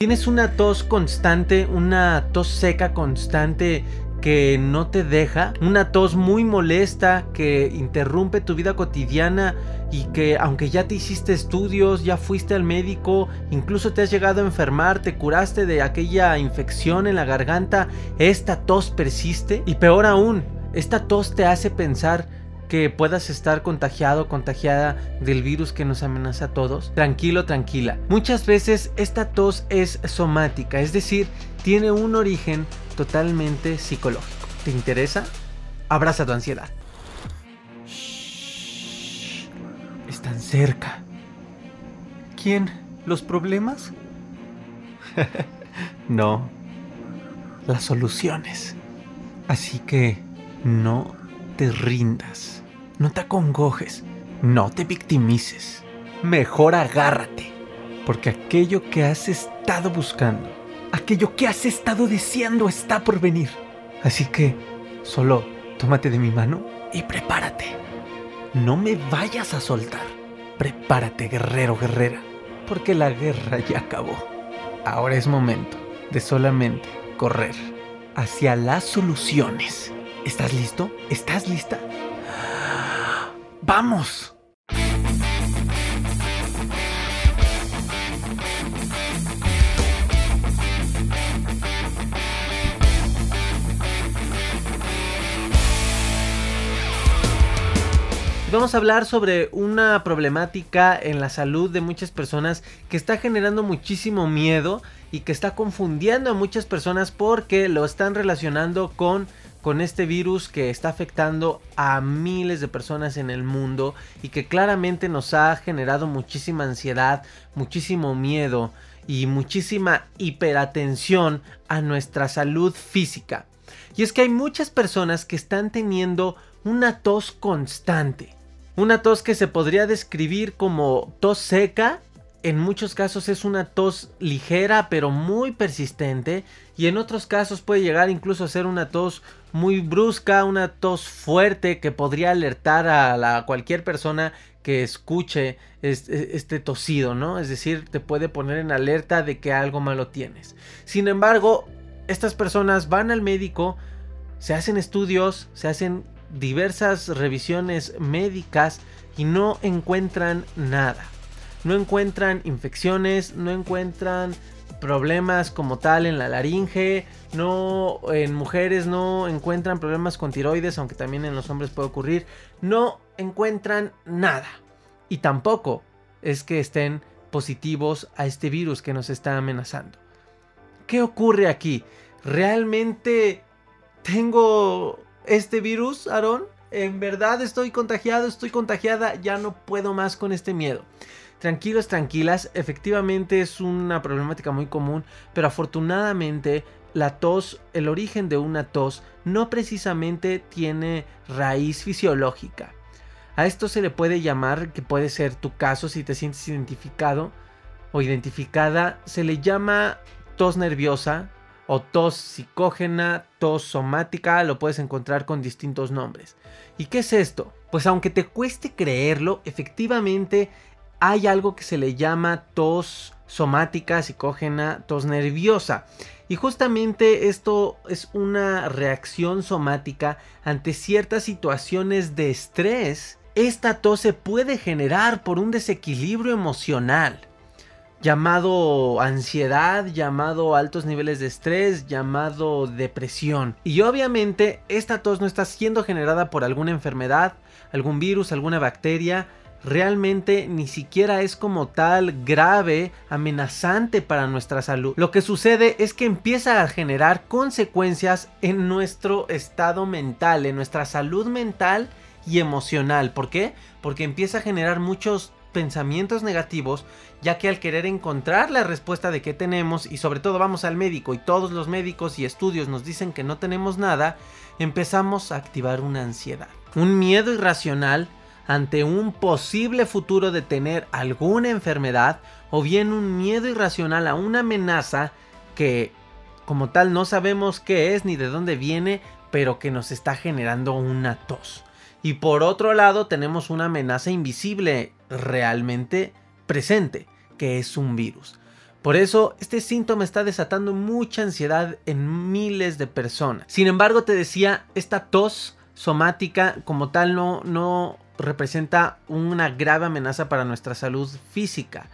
Tienes una tos constante, una tos seca constante que no te deja, una tos muy molesta que interrumpe tu vida cotidiana y que aunque ya te hiciste estudios, ya fuiste al médico, incluso te has llegado a enfermar, te curaste de aquella infección en la garganta, esta tos persiste y peor aún, esta tos te hace pensar que puedas estar contagiado, contagiada del virus que nos amenaza a todos. Tranquilo, tranquila. Muchas veces esta tos es somática, es decir, tiene un origen totalmente psicológico. ¿Te interesa? Abraza tu ansiedad. Están cerca. ¿Quién? ¿Los problemas? no. Las soluciones. Así que no te rindas, no te acongojes, no te victimices. Mejor agárrate, porque aquello que has estado buscando, aquello que has estado deseando está por venir. Así que solo tómate de mi mano y prepárate. No me vayas a soltar. Prepárate, guerrero, guerrera, porque la guerra ya acabó. Ahora es momento de solamente correr hacia las soluciones ¿Estás listo? ¿Estás lista? ¡Vamos! Vamos a hablar sobre una problemática en la salud de muchas personas que está generando muchísimo miedo y que está confundiendo a muchas personas porque lo están relacionando con con este virus que está afectando a miles de personas en el mundo y que claramente nos ha generado muchísima ansiedad, muchísimo miedo y muchísima hiperatención a nuestra salud física. Y es que hay muchas personas que están teniendo una tos constante. Una tos que se podría describir como tos seca en muchos casos es una tos ligera pero muy persistente y en otros casos puede llegar incluso a ser una tos muy brusca, una tos fuerte que podría alertar a cualquier persona que escuche este, este tosido, ¿no? Es decir, te puede poner en alerta de que algo malo tienes. Sin embargo, estas personas van al médico, se hacen estudios, se hacen diversas revisiones médicas y no encuentran nada no encuentran infecciones, no encuentran problemas como tal en la laringe, no en mujeres no encuentran problemas con tiroides, aunque también en los hombres puede ocurrir, no encuentran nada. Y tampoco es que estén positivos a este virus que nos está amenazando. ¿Qué ocurre aquí? ¿Realmente tengo este virus, Aarón? ¿En verdad estoy contagiado? ¿Estoy contagiada? Ya no puedo más con este miedo. Tranquilos, tranquilas, efectivamente es una problemática muy común, pero afortunadamente la tos, el origen de una tos, no precisamente tiene raíz fisiológica. A esto se le puede llamar, que puede ser tu caso si te sientes identificado o identificada, se le llama tos nerviosa o tos psicógena, tos somática, lo puedes encontrar con distintos nombres. ¿Y qué es esto? Pues aunque te cueste creerlo, efectivamente hay algo que se le llama tos somática, psicógena, tos nerviosa. Y justamente esto es una reacción somática ante ciertas situaciones de estrés. Esta tos se puede generar por un desequilibrio emocional llamado ansiedad, llamado altos niveles de estrés, llamado depresión. Y obviamente esta tos no está siendo generada por alguna enfermedad, algún virus, alguna bacteria, realmente ni siquiera es como tal grave, amenazante para nuestra salud. Lo que sucede es que empieza a generar consecuencias en nuestro estado mental, en nuestra salud mental y emocional. ¿Por qué? Porque empieza a generar muchos pensamientos negativos, ya que al querer encontrar la respuesta de qué tenemos y sobre todo vamos al médico y todos los médicos y estudios nos dicen que no tenemos nada, empezamos a activar una ansiedad, un miedo irracional ante un posible futuro de tener alguna enfermedad o bien un miedo irracional a una amenaza que como tal no sabemos qué es ni de dónde viene, pero que nos está generando una tos. Y por otro lado tenemos una amenaza invisible realmente presente, que es un virus. Por eso, este síntoma está desatando mucha ansiedad en miles de personas. Sin embargo, te decía, esta tos somática como tal no, no representa una grave amenaza para nuestra salud física.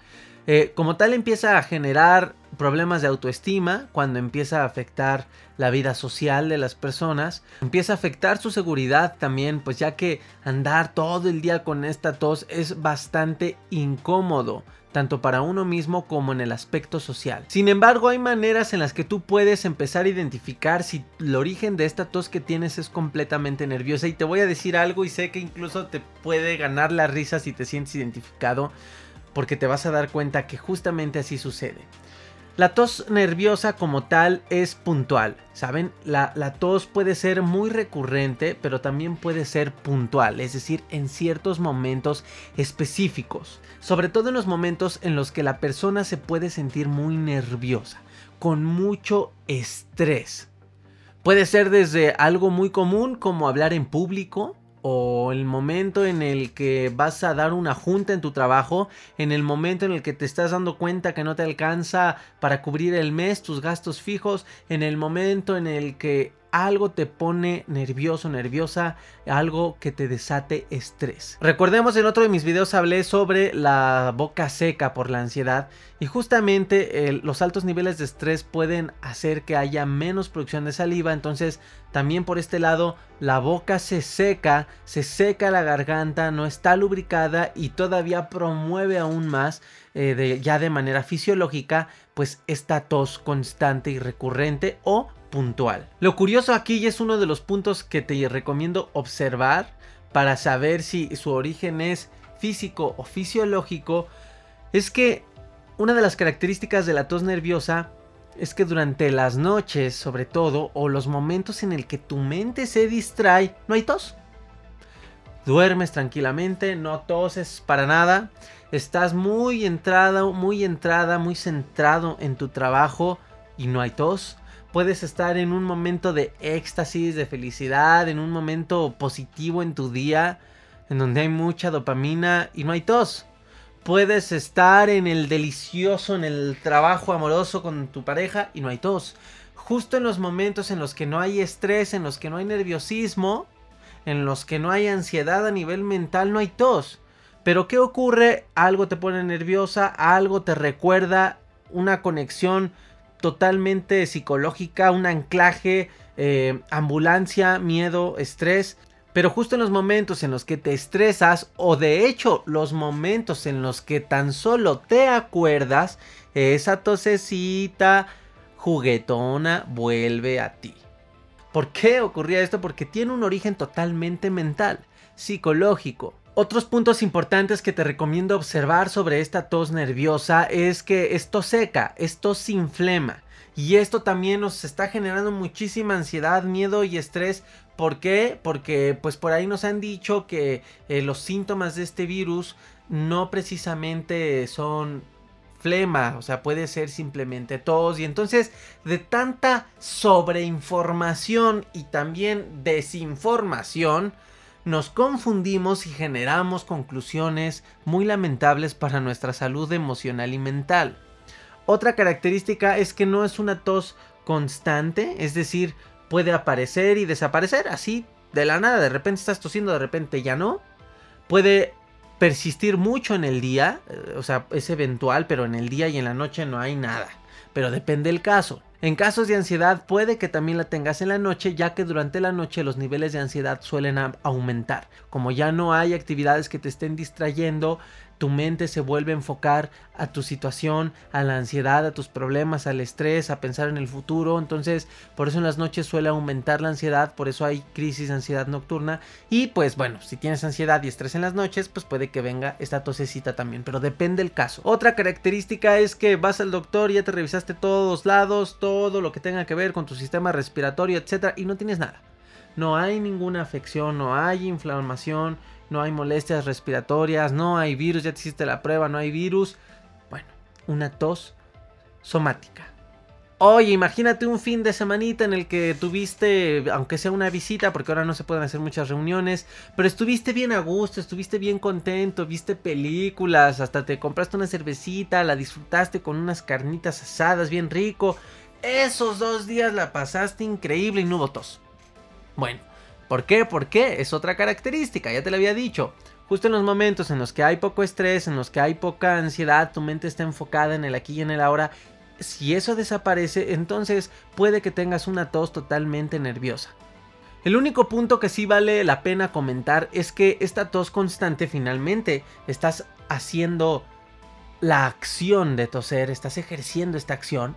Eh, como tal empieza a generar problemas de autoestima cuando empieza a afectar la vida social de las personas, empieza a afectar su seguridad también, pues ya que andar todo el día con esta tos es bastante incómodo tanto para uno mismo como en el aspecto social. Sin embargo, hay maneras en las que tú puedes empezar a identificar si el origen de esta tos que tienes es completamente nerviosa y te voy a decir algo y sé que incluso te puede ganar la risa si te sientes identificado porque te vas a dar cuenta que justamente así sucede. La tos nerviosa como tal es puntual, ¿saben? La, la, tos puede ser muy recurrente, pero también puede ser puntual, es decir, en ciertos momentos específicos. Sobre todo en los momentos en los que la persona se puede sentir muy nerviosa, con mucho estrés. Puede ser desde algo muy común como hablar en público, o el momento en el que vas a dar una junta en tu trabajo, en el momento en el que te estás dando cuenta que no te alcanza para cubrir el mes tus gastos fijos, en el momento en el que algo te pone nervioso, nerviosa, algo que te desate estrés. Recordemos en otro de mis videos hablé sobre la boca seca por la ansiedad y justamente los altos niveles de estrés pueden hacer que haya menos producción de saliva, entonces también por este lado la boca se seca, se seca la garganta, no está lubricada y todavía promueve aún más eh, ya de manera fisiológica pues esta tos constante y recurrente o Lo curioso aquí y es uno de los puntos que te recomiendo observar para saber si su origen es físico o fisiológico, es que una de las características de la tos nerviosa es que durante las noches, sobre todo, o los momentos en el que tu mente se distrae, no hay tos. Duermes tranquilamente, no toses para nada, estás muy entrada, muy entrada, muy centrado en tu trabajo y no hay tos puedes estar en un momento de éxtasis, de felicidad, en un momento positivo en tu día, en donde hay mucha dopamina y no hay tos. Puedes estar en el delicioso, en el trabajo amoroso con tu pareja y no hay tos. Justo en los momentos en los que no hay estrés, en los que no hay nerviosismo, en los que no hay ansiedad a nivel mental, no hay tos. Pero ¿qué ocurre? Algo te pone nerviosa, algo te recuerda una conexión totalmente psicológica, un anclaje, eh, ambulancia, miedo, estrés. Pero justo en los momentos en los que te estresas o de hecho los momentos en los que tan solo te acuerdas, esa tosecita juguetona vuelve a ti. ¿Por qué ocurría esto? Porque tiene un origen totalmente mental, psicológico. Otros puntos importantes que te recomiendo observar sobre esta tos nerviosa es que esto seca, esto se inflema. Y esto también nos está generando muchísima ansiedad, miedo y estrés. ¿Por qué? Porque pues por ahí nos han dicho que eh, los síntomas de este virus no precisamente son flema, o sea, puede ser simplemente tos. Y entonces, de tanta sobreinformación y también desinformación, nos confundimos y generamos conclusiones muy lamentables para nuestra salud emocional y mental. Otra característica es que no es una tos constante, es decir, puede aparecer y desaparecer así de la nada, de repente estás tosiendo, de repente ya no. Puede persistir mucho en el día, eh, o sea, es eventual, pero en el día y en la noche no hay nada, pero depende del caso. En casos de ansiedad puede que también la tengas en la noche, ya que durante la noche los niveles de ansiedad suelen aumentar. Como ya no hay actividades que te estén distrayendo, tu mente se vuelve a enfocar a tu situación, a la ansiedad, a tus problemas, al estrés, a pensar en el futuro. Entonces, por eso en las noches suele aumentar la ansiedad, por eso hay crisis de ansiedad nocturna. Y pues bueno, si tienes ansiedad y estrés en las noches, pues puede que venga esta tosecita también, pero depende el caso. Otra característica es que vas al doctor, ya te revisaste todos lados, lo que tenga que ver con tu sistema respiratorio, etcétera, y no tienes nada. No hay ninguna afección, no hay inflamación, no hay molestias respiratorias, no hay virus, ya te hiciste la prueba, no hay virus. Bueno, una tos somática. Oye, imagínate un fin de semanita en el que tuviste, aunque sea una visita, porque ahora no se pueden hacer muchas reuniones, pero estuviste bien a gusto, estuviste bien contento, viste películas, hasta te compraste una cervecita, la disfrutaste con unas carnitas asadas bien rico. Esos dos días la pasaste increíble y no hubo tos. Bueno, ¿por qué? ¿Por qué? Es otra característica, ya te lo había dicho. Justo en los momentos en los que hay poco estrés, en los que hay poca ansiedad, tu mente está enfocada en el aquí y en el ahora si eso desaparece, entonces puede que tengas una tos totalmente nerviosa. El único punto que sí vale la pena comentar es que esta tos constante finalmente estás haciendo la acción de toser, estás ejerciendo esta acción.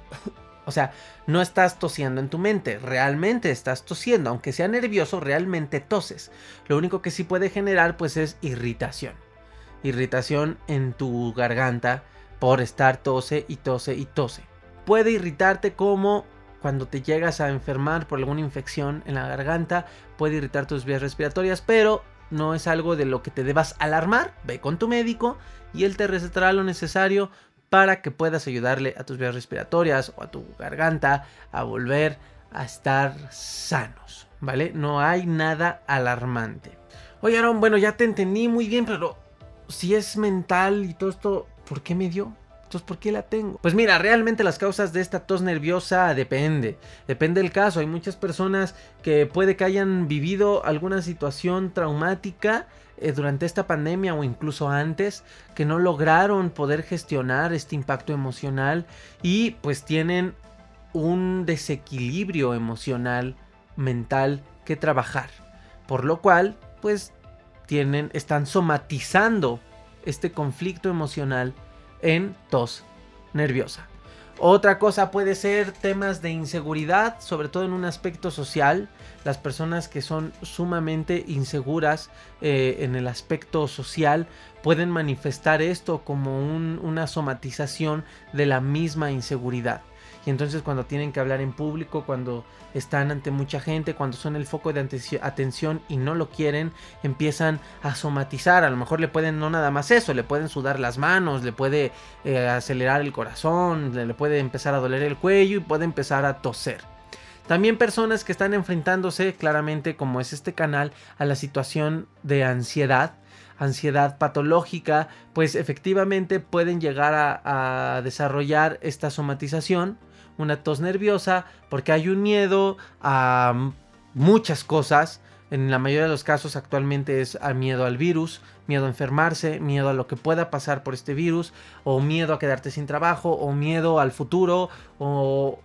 O sea, no estás tosiendo en tu mente, realmente estás tosiendo, aunque sea nervioso, realmente toses. Lo único que sí puede generar pues es irritación. Irritación en tu garganta, por estar tose y tose y tose. Puede irritarte como cuando te llegas a enfermar por alguna infección en la garganta, puede irritar tus vías respiratorias, pero no es algo de lo que te debas alarmar. Ve con tu médico y él te recetará lo necesario para que puedas ayudarle a tus vías respiratorias o a tu garganta a volver a estar sanos, ¿vale? No hay nada alarmante. Oye, Aaron, bueno, ya te entendí muy bien, pero si es mental y todo esto, ¿por qué me dio? Entonces, ¿por qué la tengo? Pues mira, realmente las causas de esta tos nerviosa depende. Depende del caso. Hay muchas personas que puede que hayan vivido alguna situación traumática eh, durante esta pandemia o incluso antes que no lograron poder gestionar este impacto emocional y pues tienen un desequilibrio emocional, mental que trabajar. Por lo cual, pues tienen, están somatizando este conflicto emocional en tos nerviosa. Otra cosa puede ser temas de inseguridad, sobre todo en un aspecto social. Las personas que son sumamente inseguras eh, en el aspecto social pueden manifestar esto como una somatización de la misma inseguridad. Y entonces cuando tienen que hablar en público, cuando están ante mucha gente, cuando son el foco de atención y no lo quieren, empiezan a somatizar. A lo mejor le pueden no nada más eso, le pueden sudar las manos, le puede eh, acelerar el corazón, le, puede empezar a doler el cuello y puede empezar a toser. También personas que están enfrentándose claramente, como es este canal, a la situación de ansiedad, ansiedad patológica, pues efectivamente pueden llegar a desarrollar esta somatización una tos nerviosa, porque hay un miedo a muchas cosas. En la mayoría de los casos actualmente es a miedo al virus, miedo a enfermarse, miedo a lo que pueda pasar por este virus, o miedo a quedarte sin trabajo, o miedo al futuro, o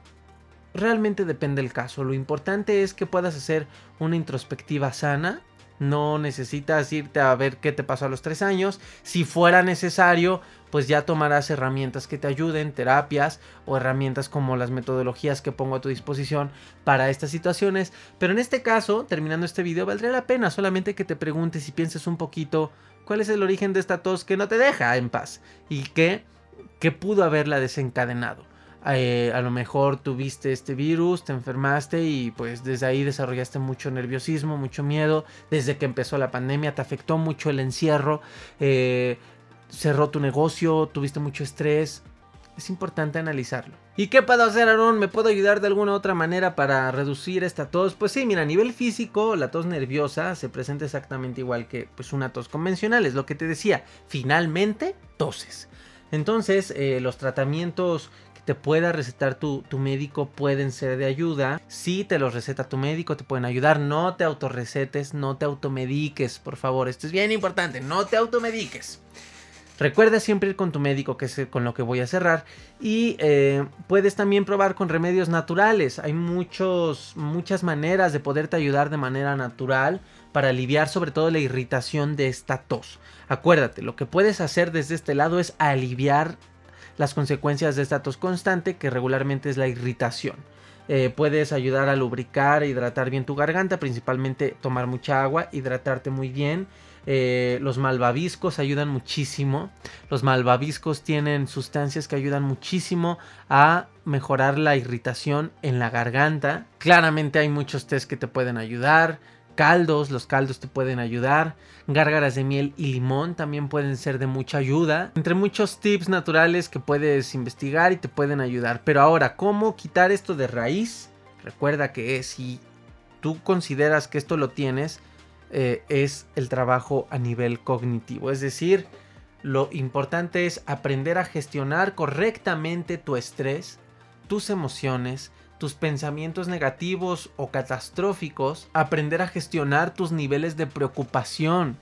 realmente depende del caso. Lo importante es que puedas hacer una introspectiva sana no necesitas irte a ver qué te pasó a los tres años. Si fuera necesario, pues ya tomarás herramientas que te ayuden, terapias o herramientas como las metodologías que pongo a tu disposición para estas situaciones. Pero en este caso, terminando este video, valdría la pena solamente que te preguntes y pienses un poquito cuál es el origen de esta tos que no te deja en paz y qué, qué pudo haberla desencadenado. Eh, a lo mejor tuviste este virus, te enfermaste y pues desde ahí desarrollaste mucho nerviosismo, mucho miedo. Desde que empezó la pandemia te afectó mucho el encierro, eh, cerró tu negocio, tuviste mucho estrés. Es importante analizarlo. ¿Y qué puedo hacer, Aaron? ¿Me puedo ayudar de alguna otra manera para reducir esta tos? Pues sí, mira, a nivel físico, la tos nerviosa se presenta exactamente igual que pues, una tos convencional. Es lo que te decía. Finalmente, toses. Entonces, eh, los tratamientos te pueda recetar tu, médico pueden ser de ayuda. Si te los receta tu médico, te pueden ayudar. No te autorrecetes, no te automediques, por favor. Esto es bien importante, no te automediques. Recuerda siempre ir con tu médico, que es con lo que voy a cerrar. Y eh, puedes también probar con remedios naturales. Hay muchos, muchas maneras de poderte ayudar de manera natural para aliviar sobre todo la irritación de esta tos. Acuérdate, lo que puedes hacer desde este lado es aliviar las consecuencias de esta tos constante, que regularmente es la irritación. Eh, puedes ayudar a lubricar e hidratar bien tu garganta, principalmente tomar mucha agua, hidratarte muy bien. Eh, los malvaviscos ayudan muchísimo. Los malvaviscos tienen sustancias que ayudan muchísimo a mejorar la irritación en la garganta. Claramente hay muchos test que te pueden ayudar. caldos, los caldos te pueden ayudar, gárgaras de miel y limón también pueden ser de mucha ayuda, entre muchos tips naturales que puedes investigar y te pueden ayudar. Pero ahora, ¿cómo quitar esto de raíz? Recuerda que si tú consideras que esto lo tienes, eh, es el trabajo a nivel cognitivo, es decir, lo importante es aprender a gestionar correctamente tu estrés, tus emociones, tus pensamientos negativos o catastróficos, aprender a gestionar tus niveles de preocupación,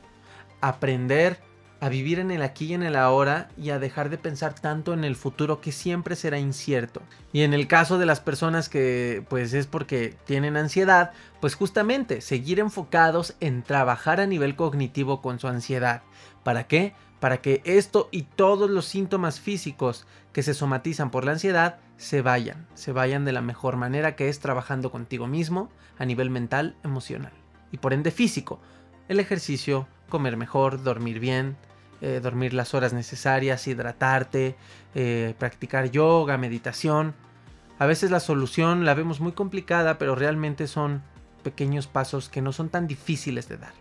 aprender a vivir en el aquí y en el ahora y a dejar de pensar tanto en el futuro que siempre será incierto. Y en el caso de las personas que pues es porque tienen ansiedad, pues justamente seguir enfocados en trabajar a nivel cognitivo con su ansiedad. ¿Para qué? para que esto y todos los síntomas físicos que se somatizan por la ansiedad se vayan, se vayan de la mejor manera que es trabajando contigo mismo a nivel mental, emocional y por ende físico. El ejercicio, comer mejor, dormir bien, eh, dormir las horas necesarias, hidratarte, eh, practicar yoga, meditación. A veces la solución la vemos muy complicada, pero realmente son pequeños pasos que no son tan difíciles de dar.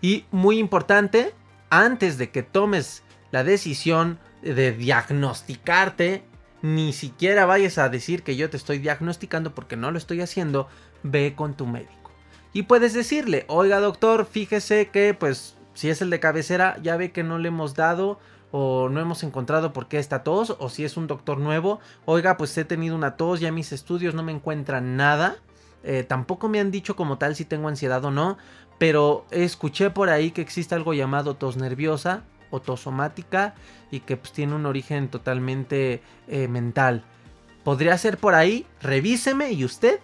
Y muy importante, antes de que tomes la decisión de diagnosticarte, ni siquiera vayas a decir que yo te estoy diagnosticando porque no lo estoy haciendo, ve con tu médico. Y puedes decirle, oiga doctor, fíjese que pues si es el de cabecera, ya ve que no le hemos dado o no hemos encontrado por qué esta tos, o si es un doctor nuevo, oiga, pues he tenido una tos, ya mis estudios no me encuentran nada, eh, tampoco me han dicho como tal si tengo ansiedad o no, pero escuché por ahí que existe algo llamado tos nerviosa o tos somática y que pues, tiene un origen totalmente eh, mental. Podría ser por ahí, revíseme y usted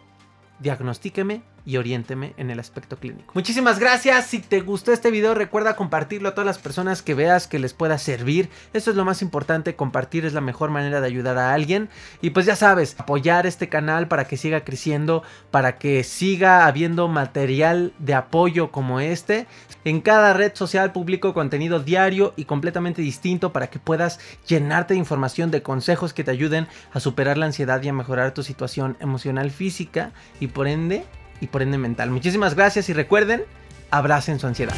diagnostíqueme y oriénteme en el aspecto clínico. Muchísimas gracias. Si te gustó este video, recuerda compartirlo a todas las personas que veas que les pueda servir. Eso es lo más importante. Compartir es la mejor manera de ayudar a alguien. Y pues ya sabes, apoyar este canal para que siga creciendo, para que siga habiendo material de apoyo como este. En cada red social publico contenido diario y completamente distinto para que puedas llenarte de información, de consejos que te ayuden a superar la ansiedad y a mejorar tu situación emocional, física y por ende y por ende mental. Muchísimas gracias y recuerden, abracen su ansiedad.